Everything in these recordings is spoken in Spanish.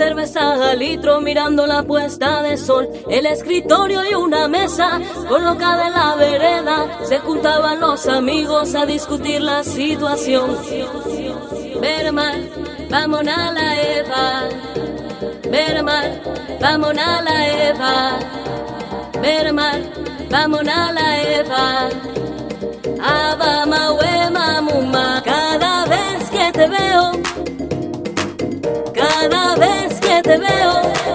Cerveza al litro, mirando la puesta de sol, el escritorio y una mesa colocada en la vereda, se juntaban los amigos a discutir la situación. Ver mal, vamos a la Eva. Ver mal, vamos a la Eva. Ver mal, vamos a la Eva. Abama, muma, cada vez que te veo te veo.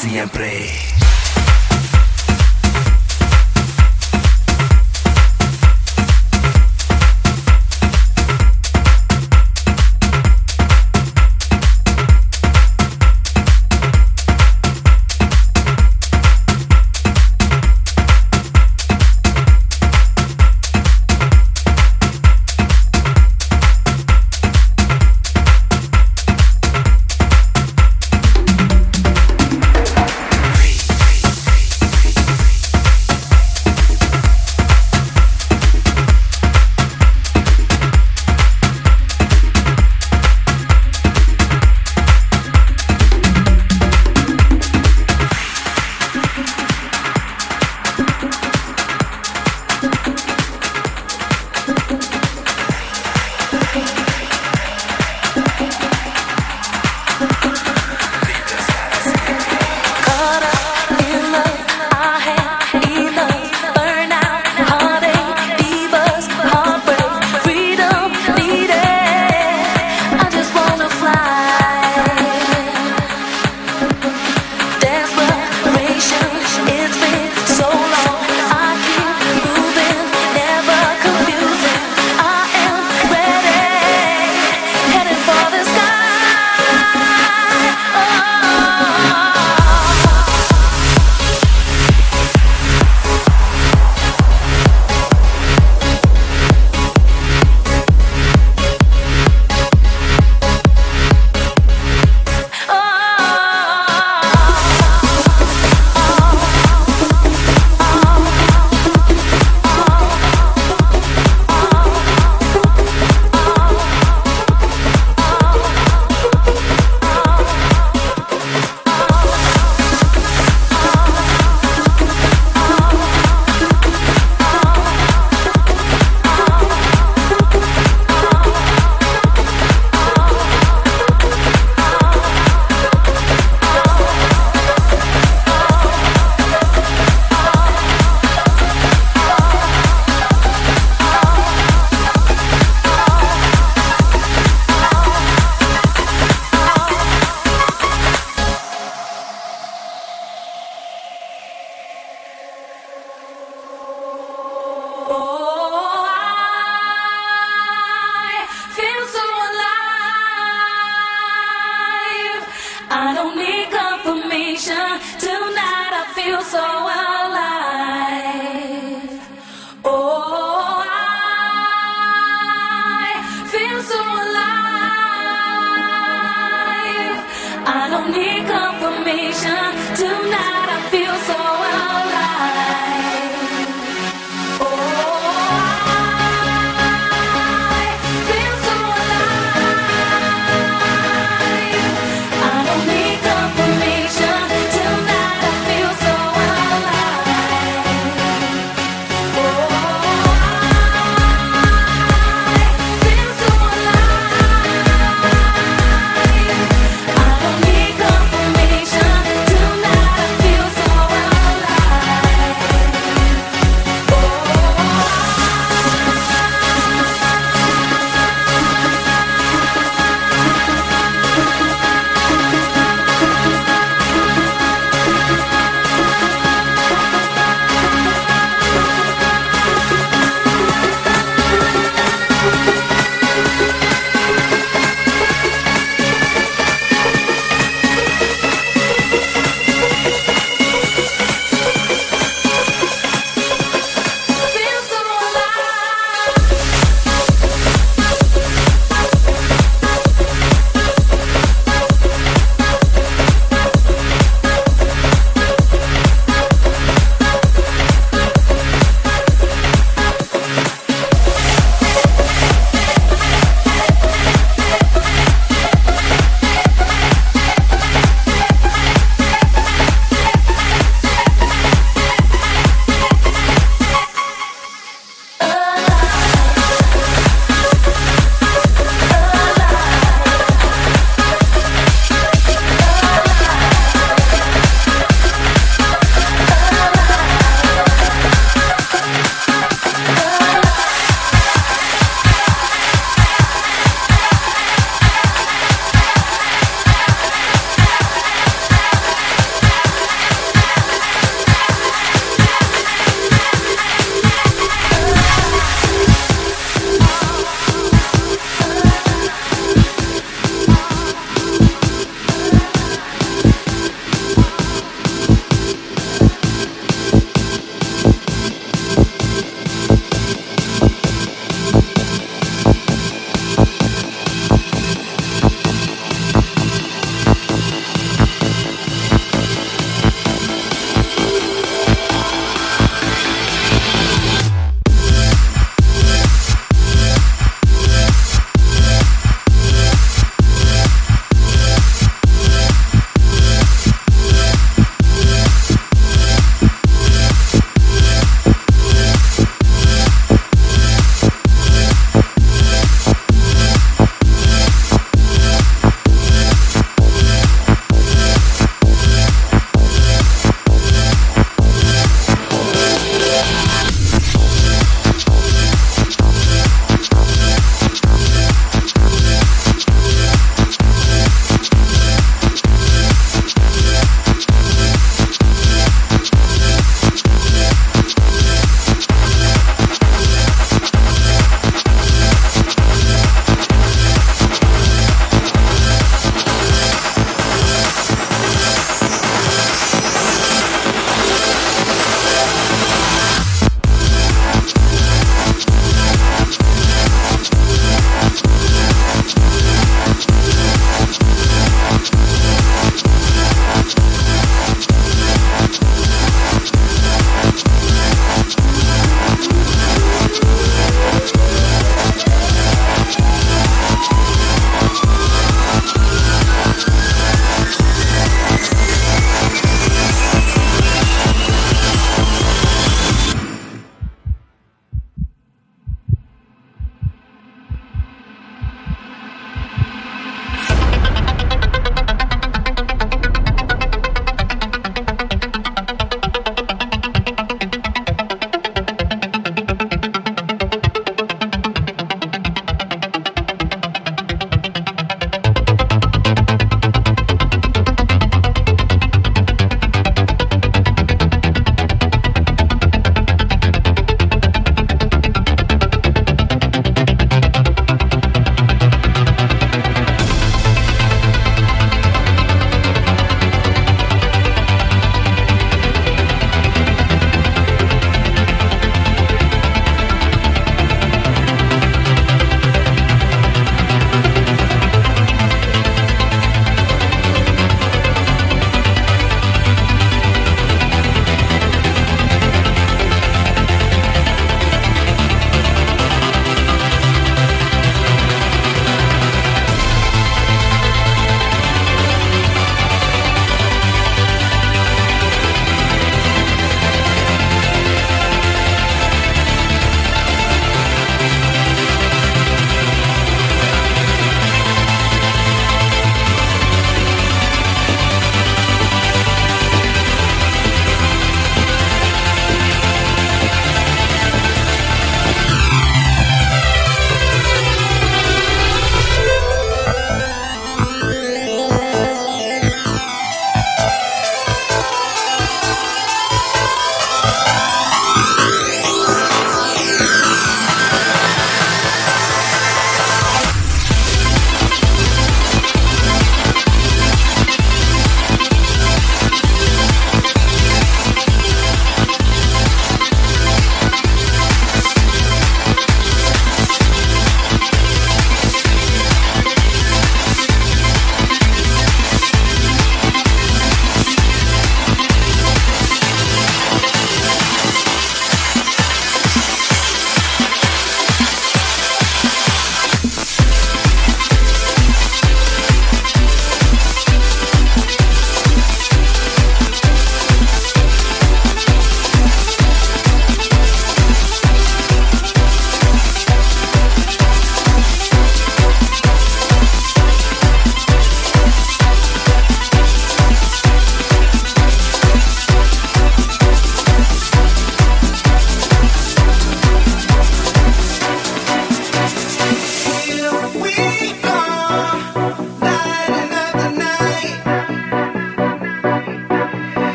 Siempre.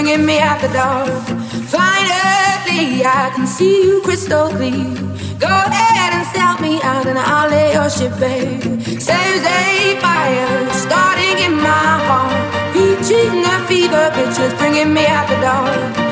Bringing me out the door. Finally, I can see you crystal clear. Go ahead and sell me out, and I'll lay your ship bare. Saves a fire starting in my heart, reaching a fever. pitch, Pictures bringing me out the door.